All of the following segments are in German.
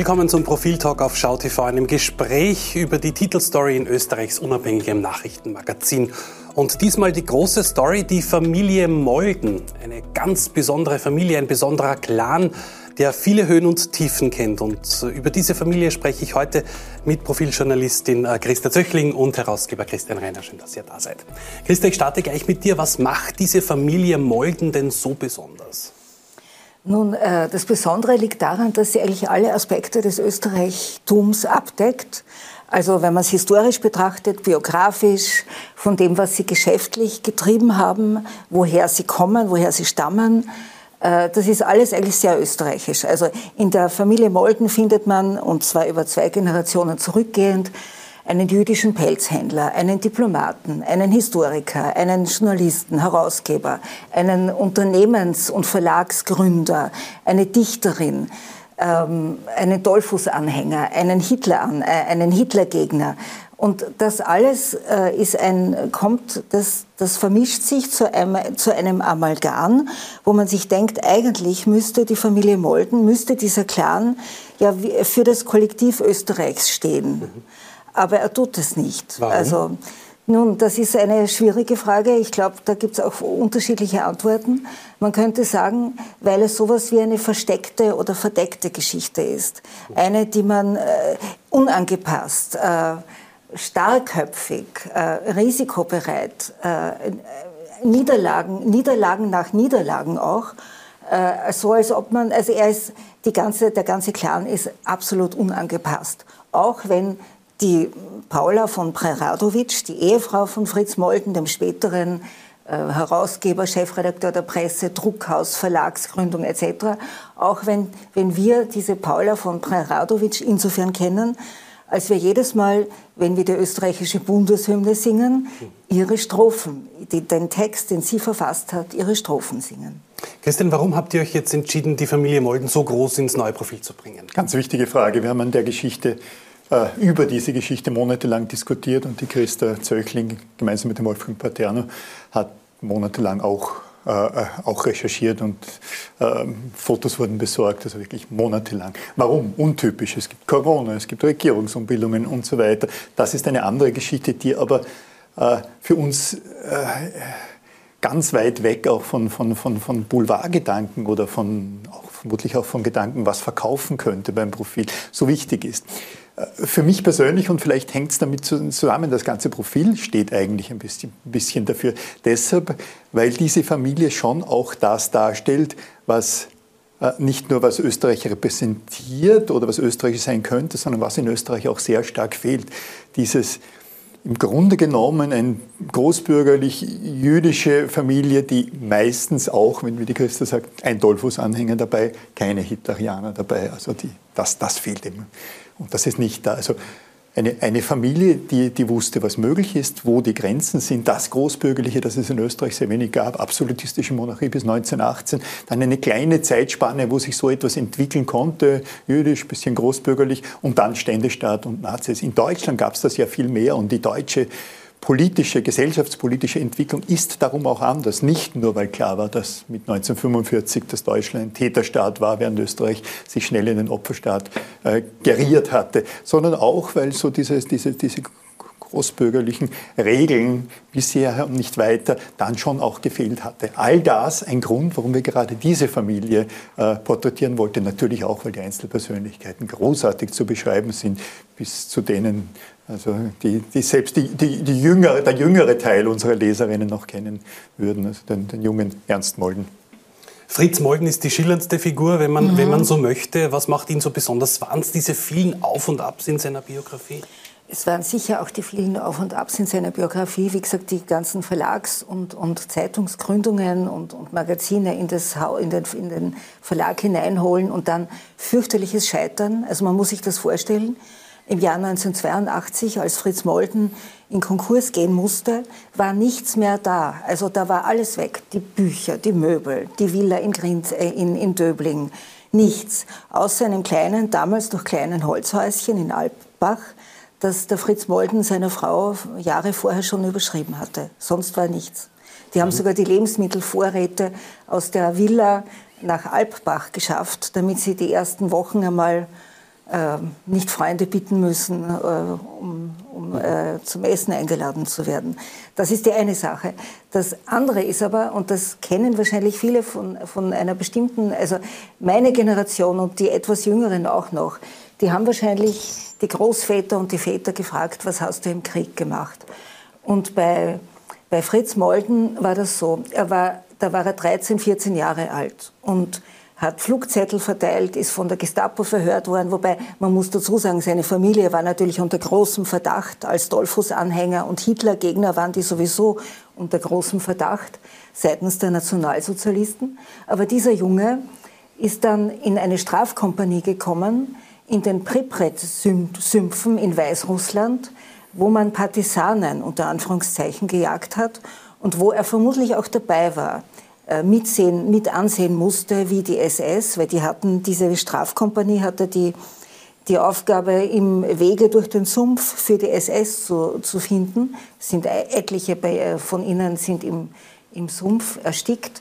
Willkommen zum Profiltalk auf SchauTV, einem Gespräch über die Titelstory in Österreichs unabhängigem Nachrichtenmagazin. Und diesmal die große Story, die Familie Molden. Eine ganz besondere Familie, ein besonderer Clan, der viele Höhen und Tiefen kennt. Und über diese Familie spreche ich heute mit Profiljournalistin äh, Christa Zöchling und Herausgeber Christian Reiner. Schön, dass ihr da seid. Christa, ich starte gleich mit dir. Was macht diese Familie Molden denn so besonders? Nun, äh, das Besondere liegt daran, dass sie eigentlich alle Aspekte des Österreichtums abdeckt. Also wenn man es historisch betrachtet, biografisch, von dem, was sie geschäftlich getrieben haben, woher sie kommen, woher sie stammen, äh, das ist alles eigentlich sehr österreichisch. Also in der Familie Molden findet man, und zwar über zwei Generationen zurückgehend, einen jüdischen Pelzhändler, einen Diplomaten, einen Historiker, einen Journalisten, Herausgeber, einen Unternehmens- und Verlagsgründer, eine Dichterin, ähm, einen Dollfuß-Anhänger, einen Hitler, äh, einen Hitlergegner. Und das alles äh, ist ein, kommt, das, das vermischt sich zu einem, zu einem Amalgam, wo man sich denkt, eigentlich müsste die Familie Molden, müsste dieser Clan ja für das Kollektiv Österreichs stehen. Mhm aber er tut es nicht. Warum? Also, nun, das ist eine schwierige Frage. Ich glaube, da gibt es auch unterschiedliche Antworten. Man könnte sagen, weil es sowas wie eine versteckte oder verdeckte Geschichte ist. Eine, die man äh, unangepasst, äh, starkköpfig, äh, risikobereit, äh, Niederlagen, Niederlagen nach Niederlagen auch, äh, so als ob man, also er ist, die ganze, der ganze Clan ist absolut unangepasst. Auch wenn die Paula von Preradovic, die Ehefrau von Fritz Molden, dem späteren äh, Herausgeber, Chefredakteur der Presse, Druckhaus, Verlagsgründung etc. Auch wenn, wenn wir diese Paula von Preradovic insofern kennen, als wir jedes Mal, wenn wir die österreichische Bundeshymne singen, ihre Strophen, die, den Text, den sie verfasst hat, ihre Strophen singen. Christian, warum habt ihr euch jetzt entschieden, die Familie Molden so groß ins neue Profil zu bringen? Ganz wichtige Frage. Wir haben an der Geschichte über diese Geschichte monatelang diskutiert und die Christa Zöchling gemeinsam mit dem Wolfgang Paterno hat monatelang auch, äh, äh, auch recherchiert und äh, Fotos wurden besorgt, also wirklich monatelang. Warum? Untypisch. Es gibt Corona, es gibt Regierungsumbildungen und so weiter. Das ist eine andere Geschichte, die aber äh, für uns äh, ganz weit weg auch von, von, von, von Boulevardgedanken oder von, auch vermutlich auch von Gedanken, was verkaufen könnte beim Profil, so wichtig ist. Für mich persönlich, und vielleicht hängt es damit zusammen, das ganze Profil steht eigentlich ein bisschen, bisschen dafür. Deshalb, weil diese Familie schon auch das darstellt, was äh, nicht nur was Österreich repräsentiert oder was Österreich sein könnte, sondern was in Österreich auch sehr stark fehlt. Dieses im Grunde genommen eine großbürgerlich jüdische Familie, die meistens auch, wenn wie die Christa sagt, ein Dollfuß-Anhänger dabei, keine Hitlerianer dabei. Also die, das, das fehlt ihm. Und das ist nicht da. Also eine, eine Familie, die, die wusste, was möglich ist, wo die Grenzen sind, das Großbürgerliche, das es in Österreich sehr wenig gab, absolutistische Monarchie bis 1918, dann eine kleine Zeitspanne, wo sich so etwas entwickeln konnte, jüdisch, bisschen großbürgerlich, und dann Ständestaat und Nazis. In Deutschland gab es das ja viel mehr und die deutsche politische, gesellschaftspolitische Entwicklung ist darum auch anders. Nicht nur, weil klar war, dass mit 1945 das Deutschland ein Täterstaat war, während Österreich sich schnell in den Opferstaat äh, geriert hatte, sondern auch, weil so diese, diese, diese großbürgerlichen Regeln bisher und nicht weiter dann schon auch gefehlt hatte. All das ein Grund, warum wir gerade diese Familie äh, porträtieren wollten. Natürlich auch, weil die Einzelpersönlichkeiten großartig zu beschreiben sind, bis zu denen also die, die selbst die, die, die jüngere, der jüngere Teil unserer Leserinnen noch kennen würden, also den, den jungen Ernst Molden. Fritz Molden ist die schillerndste Figur, wenn man, mhm. wenn man so möchte. Was macht ihn so besonders? Waren es diese vielen Auf und Abs in seiner Biografie? Es waren sicher auch die vielen Auf und Abs in seiner Biografie. Wie gesagt, die ganzen Verlags- und, und Zeitungsgründungen und, und Magazine in, das, in, den, in den Verlag hineinholen und dann fürchterliches Scheitern. Also man muss sich das vorstellen im Jahr 1982, als Fritz Molden in Konkurs gehen musste, war nichts mehr da. Also da war alles weg. Die Bücher, die Möbel, die Villa in, Grind, äh, in, in Döbling. Nichts. Außer einem kleinen, damals noch kleinen Holzhäuschen in Alpbach, das der Fritz Molden seiner Frau Jahre vorher schon überschrieben hatte. Sonst war nichts. Die haben mhm. sogar die Lebensmittelvorräte aus der Villa nach Alpbach geschafft, damit sie die ersten Wochen einmal nicht Freunde bitten müssen, äh, um, um äh, zum Essen eingeladen zu werden. Das ist die eine Sache. Das andere ist aber, und das kennen wahrscheinlich viele von, von einer bestimmten, also meine Generation und die etwas jüngeren auch noch, die haben wahrscheinlich die Großväter und die Väter gefragt, was hast du im Krieg gemacht? Und bei, bei Fritz Molden war das so, er war, da war er 13, 14 Jahre alt und hat Flugzettel verteilt, ist von der Gestapo verhört worden, wobei man muss dazu sagen, seine Familie war natürlich unter großem Verdacht. Als Dollfuß-Anhänger und Hitler-Gegner waren die sowieso unter großem Verdacht seitens der Nationalsozialisten. Aber dieser Junge ist dann in eine Strafkompanie gekommen, in den Pripret-Sümpfen in Weißrussland, wo man Partisanen unter Anführungszeichen gejagt hat und wo er vermutlich auch dabei war. Äh, mitsehen, mit ansehen musste wie die SS, weil die hatten, diese Strafkompanie hatte die, die Aufgabe, im Wege durch den Sumpf für die SS zu, zu finden. Sind etliche bei, äh, von ihnen sind im, im Sumpf erstickt.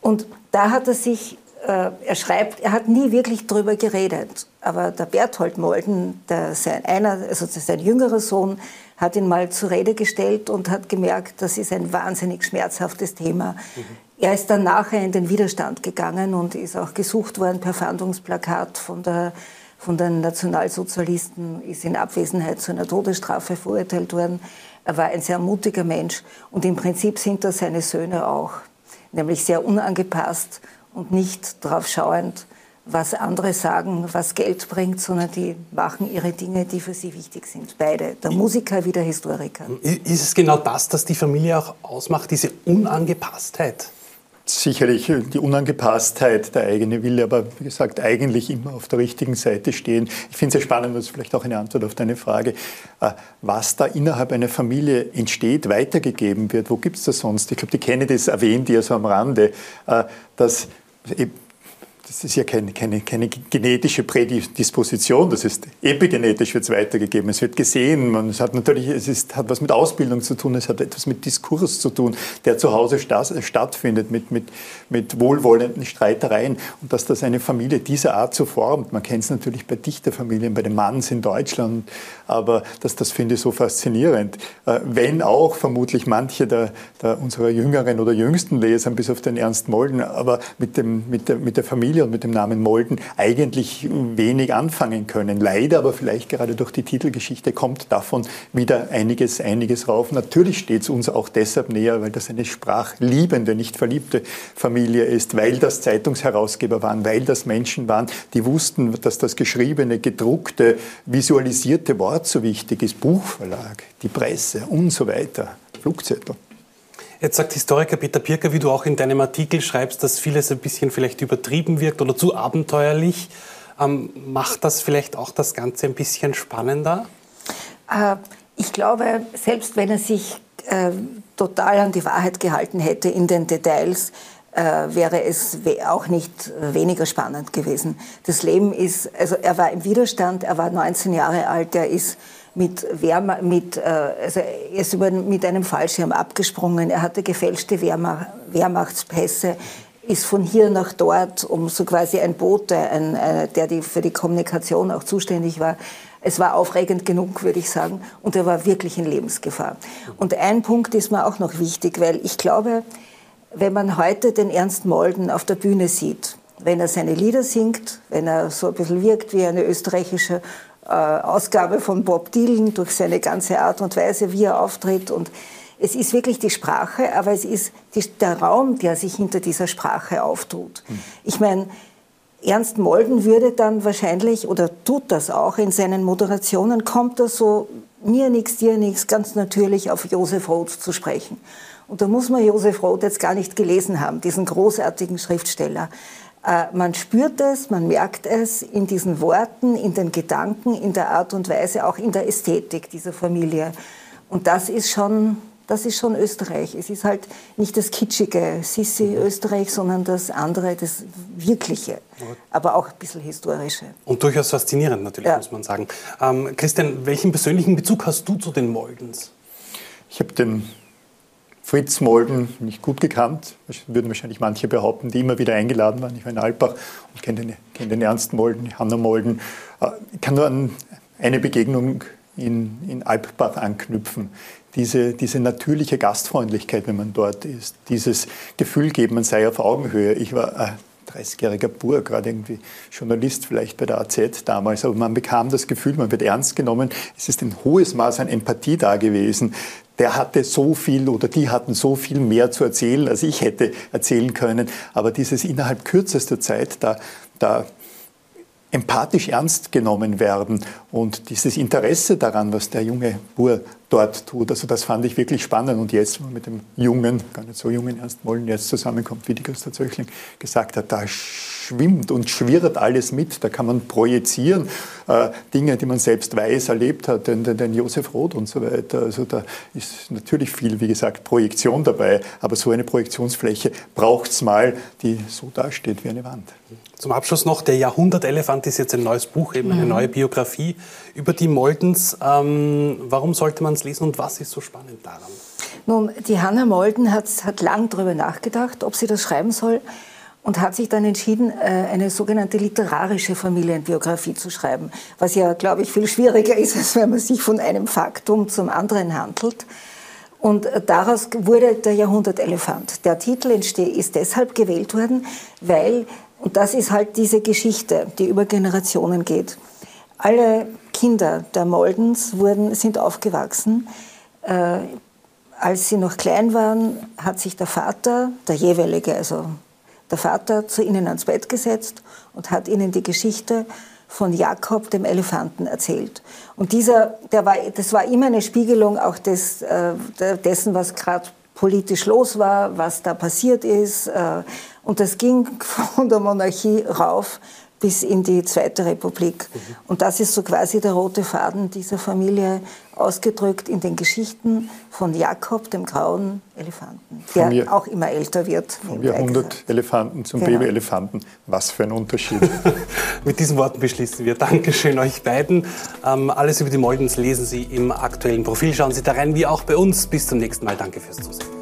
Und da hat er sich, äh, er schreibt, er hat nie wirklich darüber geredet. Aber der Berthold Molden, der, sein, einer, also sein jüngerer Sohn, hat ihn mal zur Rede gestellt und hat gemerkt, das ist ein wahnsinnig schmerzhaftes Thema. Mhm. Er ist dann nachher in den Widerstand gegangen und ist auch gesucht worden per Fahndungsplakat von, der, von den Nationalsozialisten, ist in Abwesenheit zu einer Todesstrafe verurteilt worden. Er war ein sehr mutiger Mensch und im Prinzip sind das seine Söhne auch, nämlich sehr unangepasst und nicht darauf schauend, was andere sagen, was Geld bringt, sondern die machen ihre Dinge, die für sie wichtig sind. Beide, der Musiker wie der Historiker. Ist es genau das, das die Familie auch ausmacht, diese Unangepasstheit? sicherlich die Unangepasstheit, der eigene Wille, aber wie gesagt, eigentlich immer auf der richtigen Seite stehen. Ich finde es sehr spannend, das ist vielleicht auch eine Antwort auf deine Frage, äh, was da innerhalb einer Familie entsteht, weitergegeben wird. Wo gibt es das sonst? Ich glaube, die Kennedys erwähnt ja so am Rande, äh, dass das ist ja keine, keine, keine genetische Prädisposition, das ist epigenetisch wird es weitergegeben. Es wird gesehen, man, es hat natürlich, es ist, hat was mit Ausbildung zu tun, es hat etwas mit Diskurs zu tun, der zu Hause stattfindet, mit, mit, mit wohlwollenden Streitereien und dass das eine Familie dieser Art so formt. Man kennt es natürlich bei Dichterfamilien, bei den Manns in Deutschland, aber das, das finde ich so faszinierend. Äh, wenn auch vermutlich manche der, der unserer jüngeren oder jüngsten Leser, bis auf den Ernst Molden, aber mit, dem, mit, der, mit der Familie Und mit dem Namen Molden eigentlich wenig anfangen können. Leider, aber vielleicht gerade durch die Titelgeschichte kommt davon wieder einiges, einiges rauf. Natürlich steht es uns auch deshalb näher, weil das eine sprachliebende, nicht verliebte Familie ist, weil das Zeitungsherausgeber waren, weil das Menschen waren, die wussten, dass das geschriebene, gedruckte, visualisierte Wort so wichtig ist. Buchverlag, die Presse und so weiter. Flugzettel. Jetzt sagt Historiker Peter Pirker, wie du auch in deinem Artikel schreibst, dass vieles ein bisschen vielleicht übertrieben wirkt oder zu abenteuerlich. Ähm, macht das vielleicht auch das Ganze ein bisschen spannender? Äh, ich glaube, selbst wenn er sich äh, total an die Wahrheit gehalten hätte in den Details, äh, wäre es auch nicht weniger spannend gewesen. Das Leben ist, also er war im Widerstand, er war 19 Jahre alt, er ist mit, Wehrma mit, äh, also er ist über, mit einem Fallschirm abgesprungen, er hatte gefälschte Wehrma Wehrmachtspässe, ist von hier nach dort, um so quasi ein Bote, ein, äh, der die, für die Kommunikation auch zuständig war. Es war aufregend genug, würde ich sagen, und er war wirklich in Lebensgefahr. Und ein Punkt ist mir auch noch wichtig, weil ich glaube, wenn man heute den Ernst Molden auf der Bühne sieht, wenn er seine Lieder singt, wenn er so ein bisschen wirkt wie eine österreichische Ausgabe von Bob Dylan durch seine ganze Art und Weise, wie er auftritt. Und es ist wirklich die Sprache, aber es ist die, der Raum, der sich hinter dieser Sprache auftut. Mhm. Ich meine, Ernst Molden würde dann wahrscheinlich, oder tut das auch in seinen Moderationen, kommt er so mir nichts, dir nichts, ganz natürlich auf Josef Roth zu sprechen. Und da muss man Josef Roth jetzt gar nicht gelesen haben, diesen großartigen Schriftsteller. Äh, man spürt es, man merkt es in diesen Worten, in den Gedanken, in der Art und Weise, auch in der Ästhetik dieser Familie. Und das ist schon, das ist schon Österreich. Es ist halt nicht das kitschige Sissi-Österreich, sondern das andere, das wirkliche, aber auch ein bisschen historische. Und durchaus faszinierend natürlich, ja. muss man sagen. Ähm, Christian, welchen persönlichen Bezug hast du zu den Moldens? Ich habe den Fritz Molden nicht gut gekannt, würden wahrscheinlich manche behaupten, die immer wieder eingeladen waren. Ich war in Alpbach und kenne den, kenn den Ernst Molden, Hanna Molden. Äh, ich kann nur an eine Begegnung in, in Alpbach anknüpfen. Diese, diese natürliche Gastfreundlichkeit, wenn man dort ist, dieses Gefühl geben, man sei auf Augenhöhe. Ich war 30-jähriger Bur, gerade irgendwie Journalist vielleicht bei der AZ damals, aber man bekam das Gefühl, man wird ernst genommen. Es ist ein hohes Maß an Empathie da gewesen. Der hatte so viel oder die hatten so viel mehr zu erzählen, als ich hätte erzählen können. Aber dieses innerhalb kürzester Zeit, da, da empathisch ernst genommen werden und dieses Interesse daran, was der junge Bur dort tut. Also das fand ich wirklich spannend. Und jetzt, wenn man mit dem jungen, gar nicht so jungen Ernst Mollen jetzt zusammenkommt, wie die Christa Zöchling gesagt hat, da schwimmt und schwirrt alles mit. Da kann man projizieren, äh, Dinge, die man selbst weiß, erlebt hat, den, den, den Josef Roth und so weiter. Also da ist natürlich viel, wie gesagt, Projektion dabei. Aber so eine Projektionsfläche braucht es mal, die so dasteht wie eine Wand. Zum Abschluss noch, der Jahrhundertelefant ist jetzt ein neues Buch, eben eine mhm. neue Biografie über die Moldens. Ähm, warum sollte man es lesen und was ist so spannend daran? Nun, die Hanna Molden hat, hat lang darüber nachgedacht, ob sie das schreiben soll und hat sich dann entschieden, äh, eine sogenannte literarische Familienbiografie zu schreiben, was ja, glaube ich, viel schwieriger ist, als wenn man sich von einem Faktum zum anderen handelt. Und äh, daraus wurde der Jahrhundertelefant. Der Titel ist deshalb gewählt worden, weil und das ist halt diese Geschichte, die über Generationen geht. Alle Kinder der Moldens wurden, sind aufgewachsen. Äh, als sie noch klein waren, hat sich der Vater, der jeweilige, also der Vater, zu ihnen ans Bett gesetzt und hat ihnen die Geschichte von Jakob, dem Elefanten, erzählt. Und dieser, der war, das war immer eine Spiegelung auch des, äh, dessen, was gerade politisch los war, was da passiert ist. Äh, und das ging von der Monarchie rauf bis in die Zweite Republik. Mhm. Und das ist so quasi der rote Faden dieser Familie ausgedrückt in den Geschichten von Jakob, dem grauen Elefanten, der mir, auch immer älter wird. Vom Jahrhundert-Elefanten zum genau. Baby-Elefanten. Was für ein Unterschied. Mit diesen Worten beschließen wir. Dankeschön euch beiden. Ähm, alles über die Moldens lesen Sie im aktuellen Profil. Schauen Sie da rein, wie auch bei uns. Bis zum nächsten Mal. Danke fürs Zusehen.